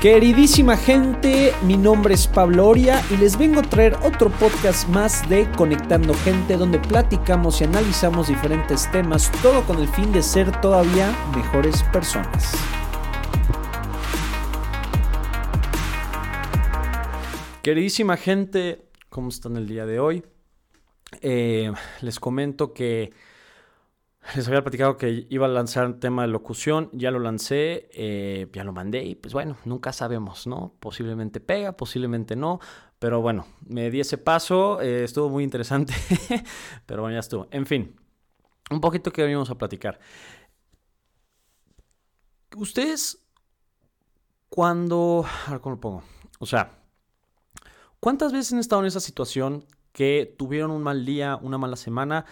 Queridísima gente, mi nombre es Pablo Oria y les vengo a traer otro podcast más de Conectando Gente donde platicamos y analizamos diferentes temas, todo con el fin de ser todavía mejores personas. Queridísima gente, ¿cómo están el día de hoy? Eh, les comento que les había platicado que iba a lanzar un tema de locución, ya lo lancé, eh, ya lo mandé y pues bueno, nunca sabemos, ¿no? Posiblemente pega, posiblemente no, pero bueno, me di ese paso, eh, estuvo muy interesante, pero bueno, ya estuvo. En fin, un poquito que venimos a platicar. Ustedes, cuando... A ver, ¿cómo lo pongo? O sea, ¿cuántas veces han estado en esa situación que tuvieron un mal día, una mala semana?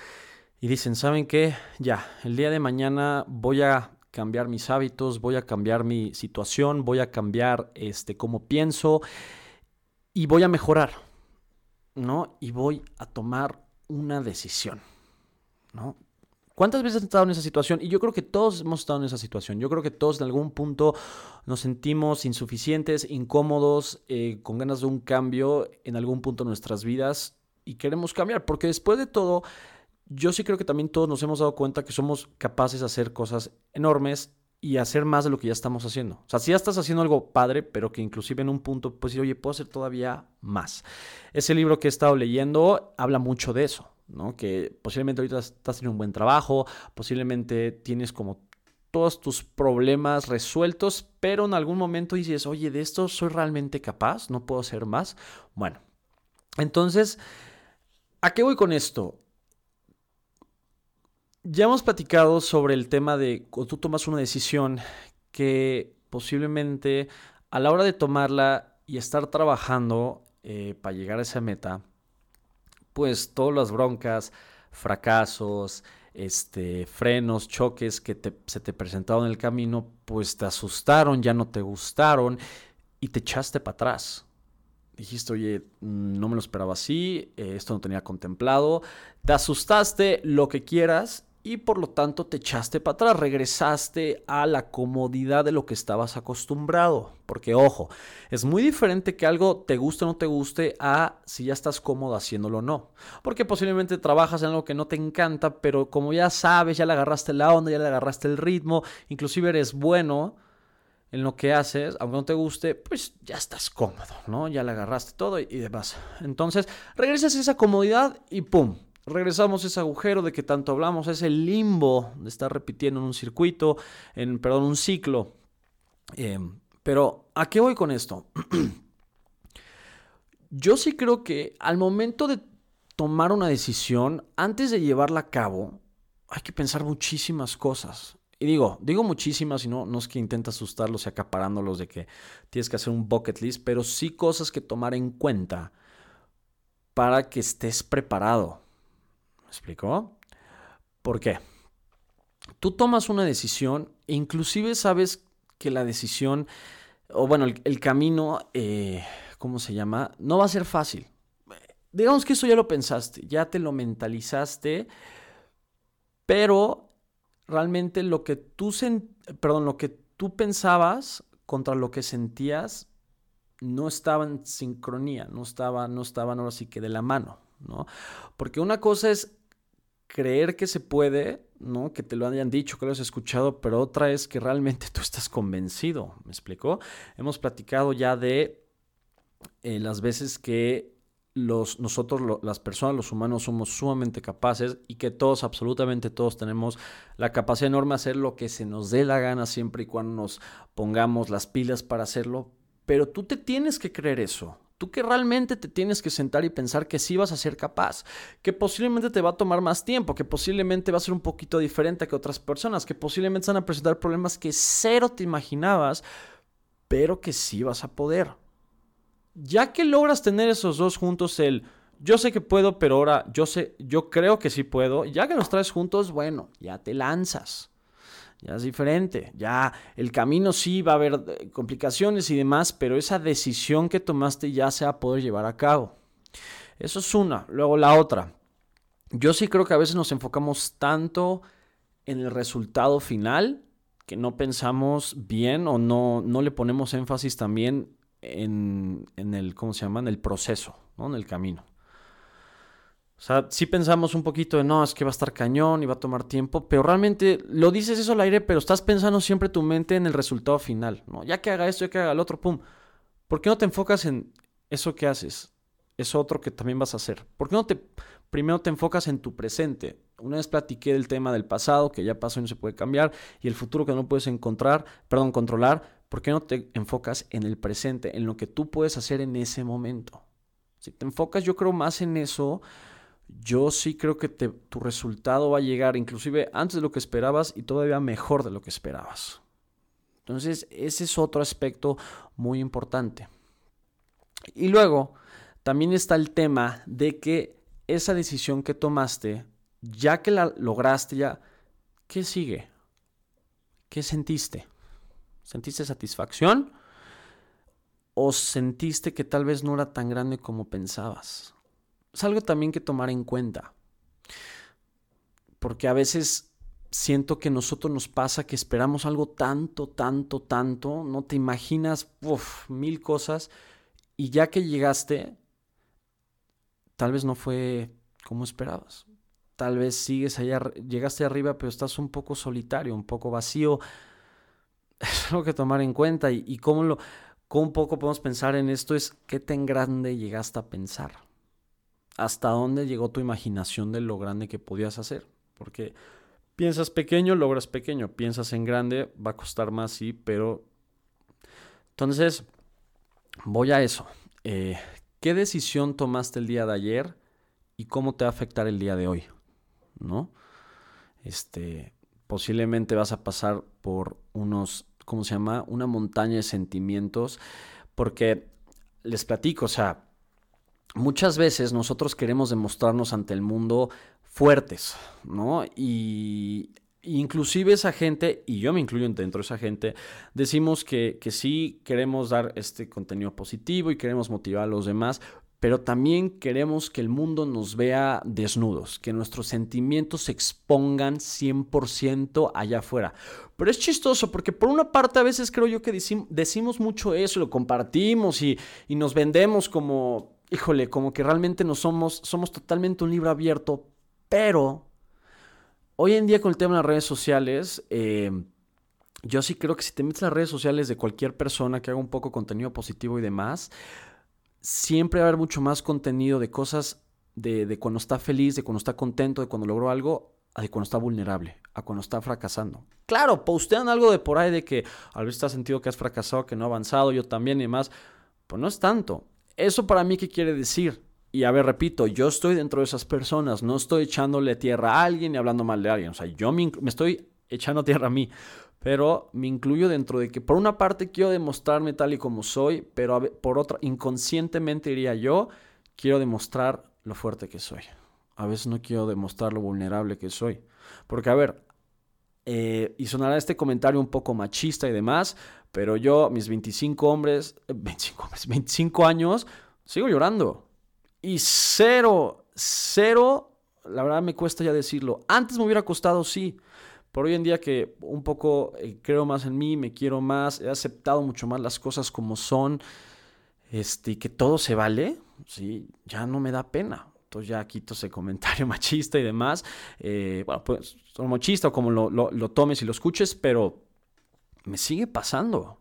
Y dicen, ¿saben qué? Ya, el día de mañana voy a cambiar mis hábitos, voy a cambiar mi situación, voy a cambiar este cómo pienso y voy a mejorar, ¿no? Y voy a tomar una decisión, ¿no? ¿Cuántas veces has estado en esa situación? Y yo creo que todos hemos estado en esa situación. Yo creo que todos en algún punto nos sentimos insuficientes, incómodos, eh, con ganas de un cambio en algún punto de nuestras vidas y queremos cambiar, porque después de todo, yo sí creo que también todos nos hemos dado cuenta que somos capaces de hacer cosas enormes y hacer más de lo que ya estamos haciendo. O sea, si ya estás haciendo algo padre, pero que inclusive en un punto, pues oye, puedo hacer todavía más. Ese libro que he estado leyendo habla mucho de eso, ¿no? Que posiblemente ahorita estás en un buen trabajo, posiblemente tienes como todos tus problemas resueltos, pero en algún momento dices, oye, de esto soy realmente capaz, no puedo hacer más. Bueno, entonces, ¿a qué voy con esto? Ya hemos platicado sobre el tema de cuando tú tomas una decisión que posiblemente a la hora de tomarla y estar trabajando eh, para llegar a esa meta, pues todas las broncas, fracasos, este, frenos, choques que se te presentaron en el camino, pues te asustaron, ya no te gustaron y te echaste para atrás. Dijiste, oye, no me lo esperaba así, eh, esto no tenía contemplado, te asustaste, lo que quieras, y por lo tanto te echaste para atrás, regresaste a la comodidad de lo que estabas acostumbrado. Porque ojo, es muy diferente que algo te guste o no te guste a si ya estás cómodo haciéndolo o no. Porque posiblemente trabajas en algo que no te encanta, pero como ya sabes, ya le agarraste la onda, ya le agarraste el ritmo, inclusive eres bueno en lo que haces, aunque no te guste, pues ya estás cómodo, ¿no? Ya le agarraste todo y, y demás. Entonces, regresas a esa comodidad y ¡pum! Regresamos a ese agujero de que tanto hablamos, ese limbo de estar repitiendo en un circuito, en, perdón, un ciclo. Em, pero, ¿a qué voy con esto? Yo sí creo que al momento de tomar una decisión, antes de llevarla a cabo, hay que pensar muchísimas cosas. Y digo, digo muchísimas y no, no es que intente asustarlos y acaparándolos de que tienes que hacer un bucket list, pero sí cosas que tomar en cuenta para que estés preparado explicó? ¿Por qué? Tú tomas una decisión e inclusive sabes que la decisión, o bueno, el, camino, eh, ¿cómo se llama? No va a ser fácil. Digamos que eso ya lo pensaste, ya te lo mentalizaste, pero realmente lo que tú, perdón, lo que tú pensabas contra lo que sentías no estaba en sincronía, no estaba, no estaban ahora sí que de la mano, ¿no? Porque una cosa es creer que se puede, ¿no? Que te lo hayan dicho, que lo has escuchado, pero otra es que realmente tú estás convencido, ¿me explicó? Hemos platicado ya de eh, las veces que los, nosotros, las personas, los humanos, somos sumamente capaces y que todos, absolutamente todos, tenemos la capacidad enorme de hacer lo que se nos dé la gana siempre y cuando nos pongamos las pilas para hacerlo. Pero tú te tienes que creer eso. Tú que realmente te tienes que sentar y pensar que sí vas a ser capaz, que posiblemente te va a tomar más tiempo, que posiblemente va a ser un poquito diferente que otras personas, que posiblemente van a presentar problemas que cero te imaginabas, pero que sí vas a poder. Ya que logras tener esos dos juntos, el yo sé que puedo, pero ahora yo sé, yo creo que sí puedo, ya que los traes juntos, bueno, ya te lanzas ya es diferente, ya el camino sí va a haber eh, complicaciones y demás, pero esa decisión que tomaste ya se va a poder llevar a cabo. Eso es una. Luego la otra. Yo sí creo que a veces nos enfocamos tanto en el resultado final que no pensamos bien o no, no le ponemos énfasis también en, en el, ¿cómo se llama? En el proceso, ¿no? En el camino. O sea, sí pensamos un poquito de no, es que va a estar cañón y va a tomar tiempo, pero realmente lo dices eso al aire, pero estás pensando siempre tu mente en el resultado final, ¿no? Ya que haga esto, ya que haga el otro, pum. ¿Por qué no te enfocas en eso que haces? Eso otro que también vas a hacer. ¿Por qué no te primero te enfocas en tu presente? Una vez platiqué del tema del pasado, que ya pasó y no se puede cambiar, y el futuro que no puedes encontrar, perdón, controlar. ¿Por qué no te enfocas en el presente, en lo que tú puedes hacer en ese momento? Si te enfocas, yo creo más en eso, yo sí creo que tu resultado va a llegar inclusive antes de lo que esperabas y todavía mejor de lo que esperabas. Entonces, ese es otro aspecto muy importante. Y luego, también está el tema de que esa decisión que tomaste, ya que la lograste, ya, ¿qué sigue? ¿Qué sentiste? ¿Sentiste satisfacción? ¿O sentiste que tal vez no era tan grande como pensabas? Es algo también que tomar en cuenta. Porque a veces siento que nosotros nos pasa que esperamos algo tanto, tanto, tanto, no te imaginas mil cosas y ya que llegaste, tal vez no fue como esperabas. Tal vez sigues allá, llegaste arriba, pero estás un poco solitario, un poco vacío. Es algo que tomar en cuenta y, y cómo lo, cómo un poco podemos pensar en esto es qué tan grande llegaste a pensar hasta dónde llegó tu imaginación de lo grande que podías hacer. Porque piensas pequeño, logras pequeño. Piensas en grande, va a costar más, sí, pero... Entonces, voy a eso. Eh, ¿Qué decisión tomaste el día de ayer y cómo te va a afectar el día de hoy? ¿No? Este, posiblemente vas a pasar por unos, ¿cómo se llama? Una montaña de sentimientos, porque les platico, o sea, muchas veces nosotros queremos demostrarnos ante el mundo fuertes, ¿no? Y inclusive esa gente, y yo me incluyo dentro de esa gente, decimos que, que sí queremos dar este contenido positivo y queremos motivar a los demás, pero también queremos que el mundo nos vea desnudos, que nuestros sentimientos se expongan 100% allá afuera. Pero es chistoso porque por una parte a veces creo yo que decimos mucho eso, lo compartimos y, y nos vendemos como híjole, como que realmente no somos, somos totalmente un libro abierto, pero hoy en día con el tema de las redes sociales, eh, yo sí creo que si te metes a las redes sociales de cualquier persona que haga un poco contenido positivo y demás, siempre va a haber mucho más contenido de cosas de, cuando está feliz, de cuando está contento, de cuando logró algo, a de cuando está vulnerable, a cuando está fracasando. Claro, postean algo de por ahí de que al vez has sentido que has fracasado, que no ha avanzado, yo también y demás. Pues no es tanto. ¿Eso para mí qué quiere decir? Y a ver, repito, yo estoy dentro de esas personas, no estoy echándole tierra a alguien y hablando mal de alguien. O sea, yo me, estoy echando tierra a mí, pero me incluyo dentro de que por una parte quiero demostrarme tal y como soy, pero por otra, inconscientemente diría yo, quiero demostrar lo fuerte que soy. A veces no quiero demostrar lo vulnerable que soy. Porque, a ver, eh, y sonará este comentario un poco machista y demás, pero yo, mis 25 hombres, 25 hombres, 25 años, sigo llorando. Y cero, cero, la verdad me cuesta ya decirlo. Antes me hubiera costado, sí. Por hoy en día que un poco eh, creo más en mí, me quiero más, he aceptado mucho más las cosas como son, este, que todo se vale, sí, ya no me da pena ya quito ese comentario machista y demás. Eh, bueno, pues, son machista o como lo, lo, tomes y lo escuches, pero me sigue pasando.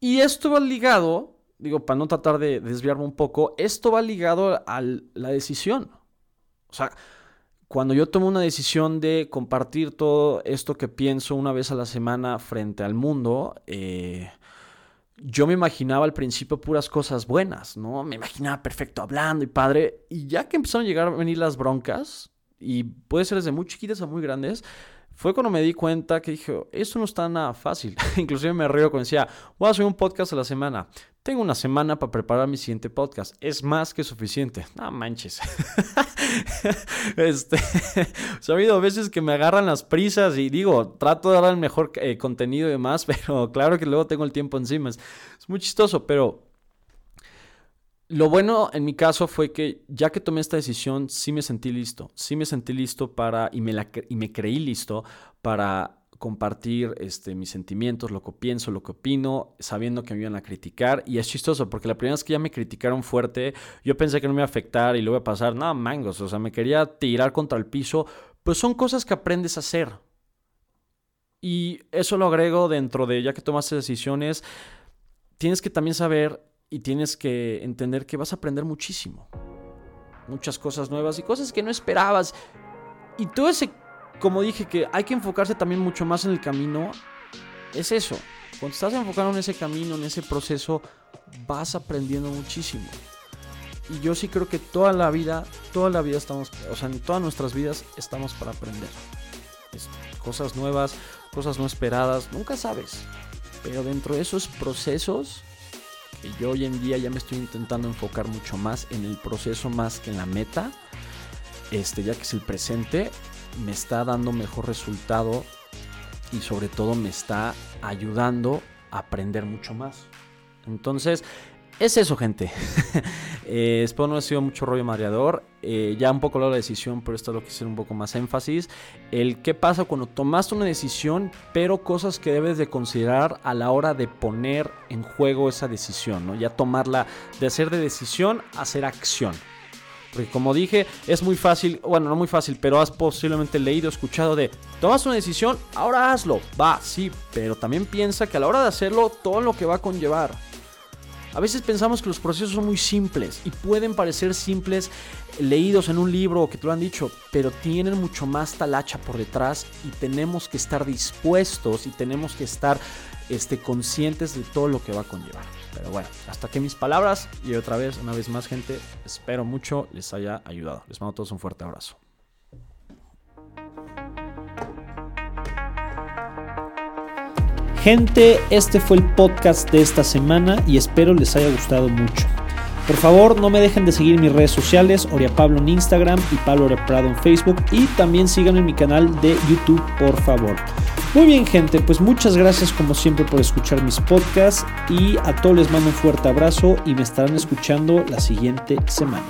Y esto va ligado, digo, para no tratar de desviarme un poco, esto va ligado a la decisión. O sea, cuando yo tomo una decisión de compartir todo esto que pienso una vez a la semana frente al mundo, eh, yo me imaginaba al principio puras cosas buenas, ¿no? Me imaginaba perfecto hablando y padre. Y ya que empezaron a llegar a venir las broncas, y puede ser desde muy chiquitas a muy grandes, fue cuando me di cuenta que dije, esto no está nada fácil. Inclusive me río cuando decía, voy a hacer un podcast a la semana. Tengo una semana para preparar mi siguiente podcast. Es más que suficiente. No manches. este, ha habido veces que me agarran las prisas y digo, trato de dar el mejor eh, contenido y demás, pero claro que luego tengo el tiempo encima. Es, es muy chistoso, pero lo bueno en mi caso fue que ya que tomé esta decisión, sí me sentí listo. Sí me sentí listo para, y me, la, y me creí listo para compartir este, mis sentimientos, lo que pienso, lo que opino, sabiendo que me iban a criticar. Y es chistoso, porque la primera vez que ya me criticaron fuerte, yo pensé que no me iba a afectar y luego iba a pasar, nada, mangos, o sea, me quería tirar contra el piso. Pues son cosas que aprendes a hacer. Y eso lo agrego dentro de, ya que tomaste decisiones, tienes que también saber y tienes que entender que vas a aprender muchísimo. Muchas cosas nuevas y cosas que no esperabas. Y todo ese como dije que hay que enfocarse también mucho más en el camino, es eso. Cuando estás enfocado en ese camino, en ese proceso, vas aprendiendo muchísimo. Y yo sí creo que toda la vida, toda la vida estamos, o sea, en todas nuestras vidas estamos para aprender. cosas nuevas, cosas no esperadas, nunca sabes. Pero dentro de esos procesos, yo hoy en día ya me estoy intentando enfocar mucho más en el proceso más que en la meta, este, ya que es el presente, me está dando mejor resultado y sobre todo me está ayudando a aprender mucho más. Entonces, es eso, gente. eh, no ha sido mucho rollo mareador. Eh, ya un poco la decisión, pero esto lo quise un poco más énfasis. El qué pasa cuando tomaste una decisión, pero cosas que debes de considerar a la hora de poner en juego esa decisión, ¿no? Ya tomarla de hacer de decisión a hacer acción. Porque como dije, es muy fácil, bueno, no muy fácil, pero has posiblemente leído, escuchado de, tomas una decisión, ahora hazlo. Va, sí, pero también piensa que a la hora de hacerlo, todo lo que va a conllevar. A veces pensamos que los procesos son muy simples y pueden parecer simples leídos en un libro o que te lo han dicho, pero tienen mucho más talacha por detrás y tenemos que estar dispuestos y tenemos que estar este, conscientes de todo lo que va a conllevar. Pero bueno, hasta aquí mis palabras y otra vez, una vez más gente, espero mucho les haya ayudado. Les mando a todos un fuerte abrazo. Gente, este fue el podcast de esta semana y espero les haya gustado mucho. Por favor, no me dejen de seguir mis redes sociales, Oria Pablo en Instagram y Pablo Prado en Facebook y también síganme en mi canal de YouTube, por favor. Muy bien gente, pues muchas gracias como siempre por escuchar mis podcasts y a todos les mando un fuerte abrazo y me estarán escuchando la siguiente semana.